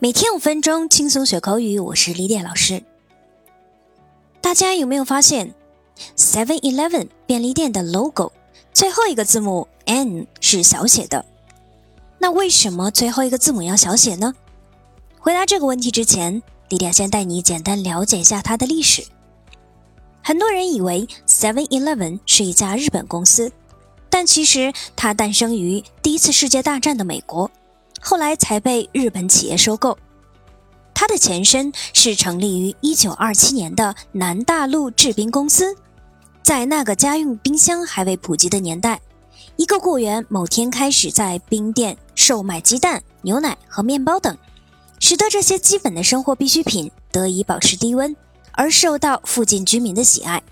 每天五分钟轻松学口语，我是李典老师。大家有没有发现，Seven Eleven 便利店的 logo 最后一个字母 N 是小写的？那为什么最后一个字母要小写呢？回答这个问题之前，李典先带你简单了解一下它的历史。很多人以为 Seven Eleven 是一家日本公司，但其实它诞生于第一次世界大战的美国。后来才被日本企业收购。它的前身是成立于1927年的南大陆制冰公司。在那个家用冰箱还未普及的年代，一个雇员某天开始在冰店售卖鸡蛋、牛奶和面包等，使得这些基本的生活必需品得以保持低温，而受到附近居民的喜爱。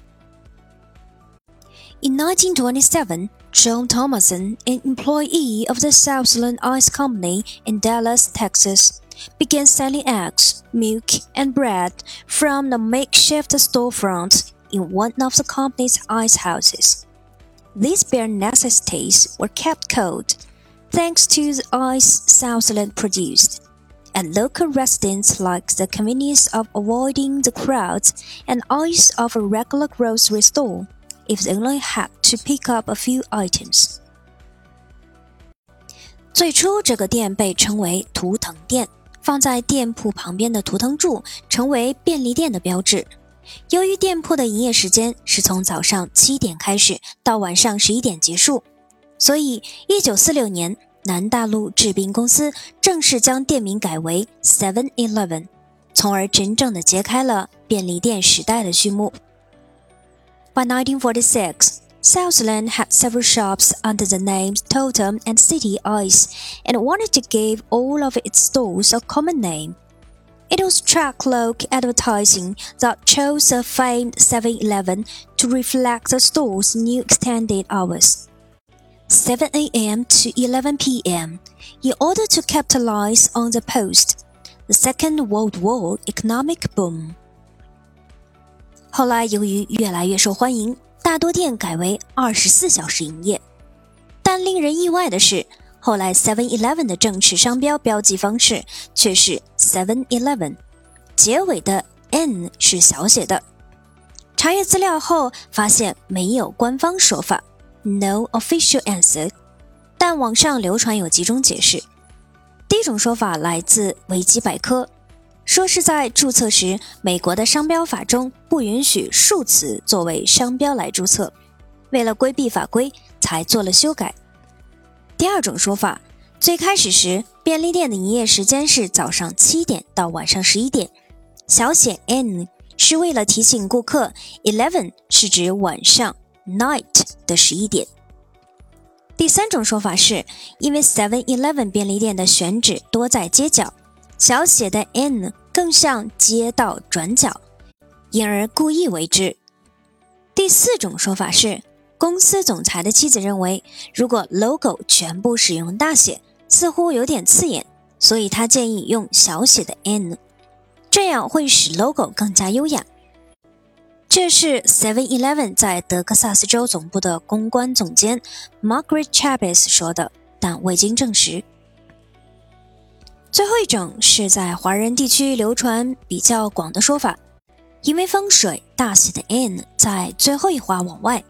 In 1927. John Thomason, an employee of the Southland Ice Company in Dallas, Texas, began selling eggs, milk, and bread from the makeshift storefront in one of the company's ice houses. These bare necessities were kept cold thanks to the ice Southland produced, and local residents liked the convenience of avoiding the crowds and ice of a regular grocery store if they only had to pick up a few items。最初，这个店被称为图腾店，放在店铺旁边的图腾柱成为便利店的标志。由于店铺的营业时间是从早上七点开始到晚上十一点结束，所以一九四六年，南大陆制冰公司正式将店名改为 Seven Eleven，从而真正的揭开了便利店时代的序幕。By 1946, Southland had several shops under the names Totem and City Ice and wanted to give all of its stores a common name. It was track-look advertising that chose the famed 7-Eleven to reflect the store's new extended hours. 7 a.m. to 11 p.m. in order to capitalize on the post, the Second World War economic boom. 后来，由于越来越受欢迎，大多店改为二十四小时营业。但令人意外的是，后来 Seven Eleven 的正式商标标记方式却是 Seven Eleven，结尾的 N 是小写的。查阅资料后发现没有官方说法，No official answer。但网上流传有几种解释。第一种说法来自维基百科。说是在注册时，美国的商标法中不允许数词作为商标来注册，为了规避法规才做了修改。第二种说法，最开始时便利店的营业时间是早上七点到晚上十一点，小写 n 是为了提醒顾客，eleven 是指晚上 night 的十一点。第三种说法是因为 Seven Eleven 便利店的选址多在街角。小写的 n 更像街道转角，因而故意为之。第四种说法是，公司总裁的妻子认为，如果 logo 全部使用大写，似乎有点刺眼，所以他建议用小写的 n，这样会使 logo 更加优雅。这是 Seven Eleven 在德克萨斯州总部的公关总监 Margaret Chavez 说的，但未经证实。最后一种是在华人地区流传比较广的说法，因为风水大写的 N 在最后一划往外，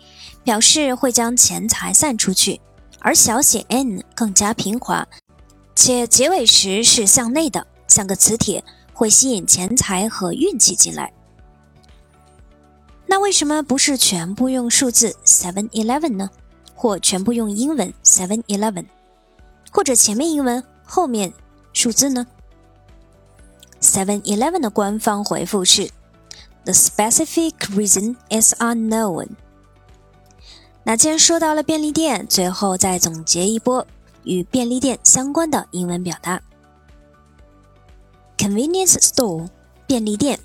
表示会将钱财散出去，而小写 n 更加平滑，且结尾时是向内的，像个磁铁，会吸引钱财和运气进来。那为什么不是全部用数字 Seven Eleven 呢？或全部用英文 Seven Eleven，或者前面英文后面？数字呢？Seven Eleven 的官方回复是：The specific reason is unknown。那既然说到了便利店，最后再总结一波与便利店相关的英文表达：Convenience store 便利店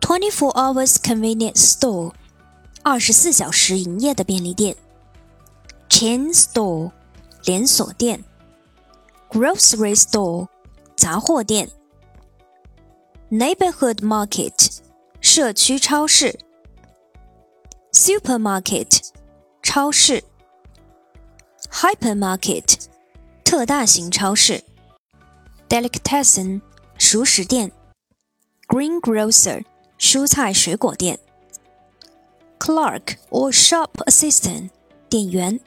，Twenty-four hours convenience store 二十四小时营业的便利店，Chain store 连锁店。grocery store 杂货店，neighborhood market 社区超市，supermarket 超市，hypermarket 特大型超市 delicatessen 熟食店，greengrocer 蔬菜水果店，clerk or shop assistant 店员，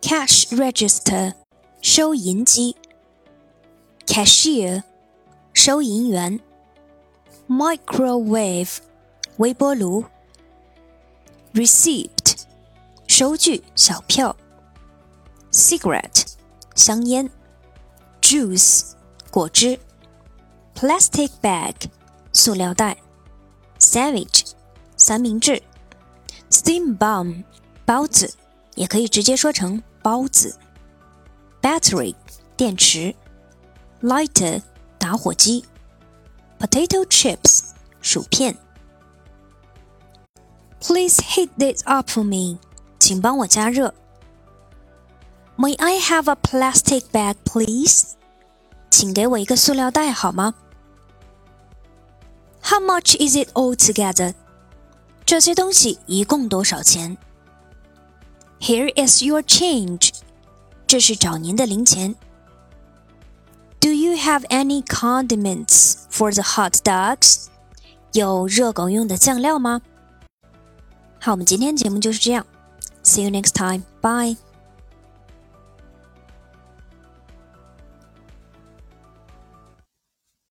cash register 收银机，cashier 收银员，microwave 微波炉，receipt 收据小票，cigarette 香烟，juice 果汁，plastic bag 塑料袋，sandwich 三明治，steam bomb 包子也可以直接说成包子 ，battery 电池，lighter 打火机，potato chips 薯片。Please heat this up for me，请帮我加热。May I have a plastic bag, please？请给我一个塑料袋好吗？How much is it all together？这些东西一共多少钱？Here is your change。 这是找您的零钱。Do you have any condiments for the hot dogs？有热狗用的酱料吗？好，我们今天节目就是这样。See you next time. Bye.